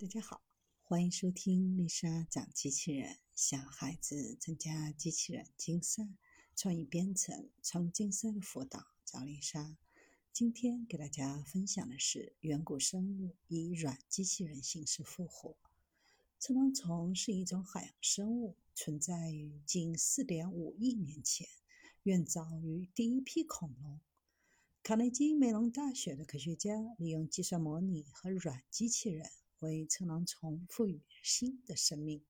大家好，欢迎收听丽莎讲机器人，小孩子参加机器人竞赛、创意编程、创竞赛的辅导，找丽莎。今天给大家分享的是远古生物以软机器人形式复活。侧囊虫是一种海洋生物，存在于近4.5亿年前，远早于第一批恐龙。卡内基梅隆大学的科学家利用计算模拟和软机器人。为侧囊虫赋予新的生命，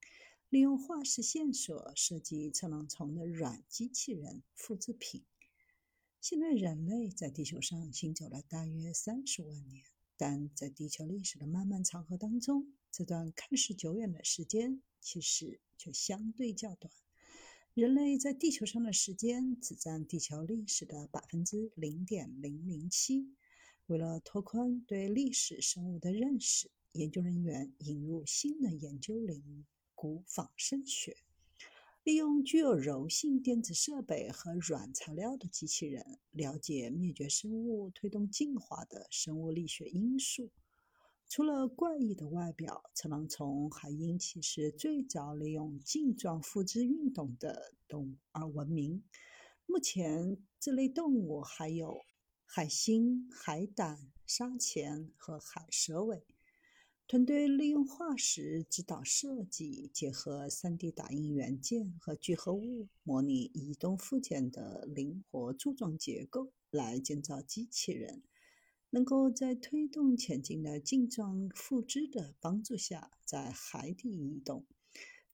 利用化石线索设计侧囊虫的软机器人复制品。现在人类在地球上行走了大约三十万年，但在地球历史的漫漫长河当中，这段看似久远的时间其实却相对较短。人类在地球上的时间只占地球历史的百分之零点零零七。为了拓宽对历史生物的认识，研究人员引入新的研究领域——古仿生学，利用具有柔性电子设备和软材料的机器人，了解灭绝生物推动进化的生物力学因素。除了怪异的外表，侧囊虫还因其是最早利用茎状复制运动的动物而闻名。目前，这类动物还有海星、海胆、沙钳和海蛇尾。团队利用化石指导设计，结合 3D 打印元件和聚合物，模拟移动附件的灵活柱状结构，来建造机器人，能够在推动前进的茎状复制的帮助下，在海底移动。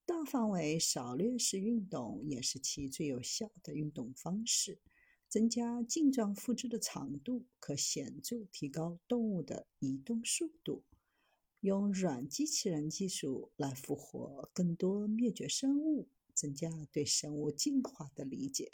大范围扫掠式运动也是其最有效的运动方式。增加茎状复制的长度，可显著提高动物的移动速度。用软机器人技术来复活更多灭绝生物，增加对生物进化的理解。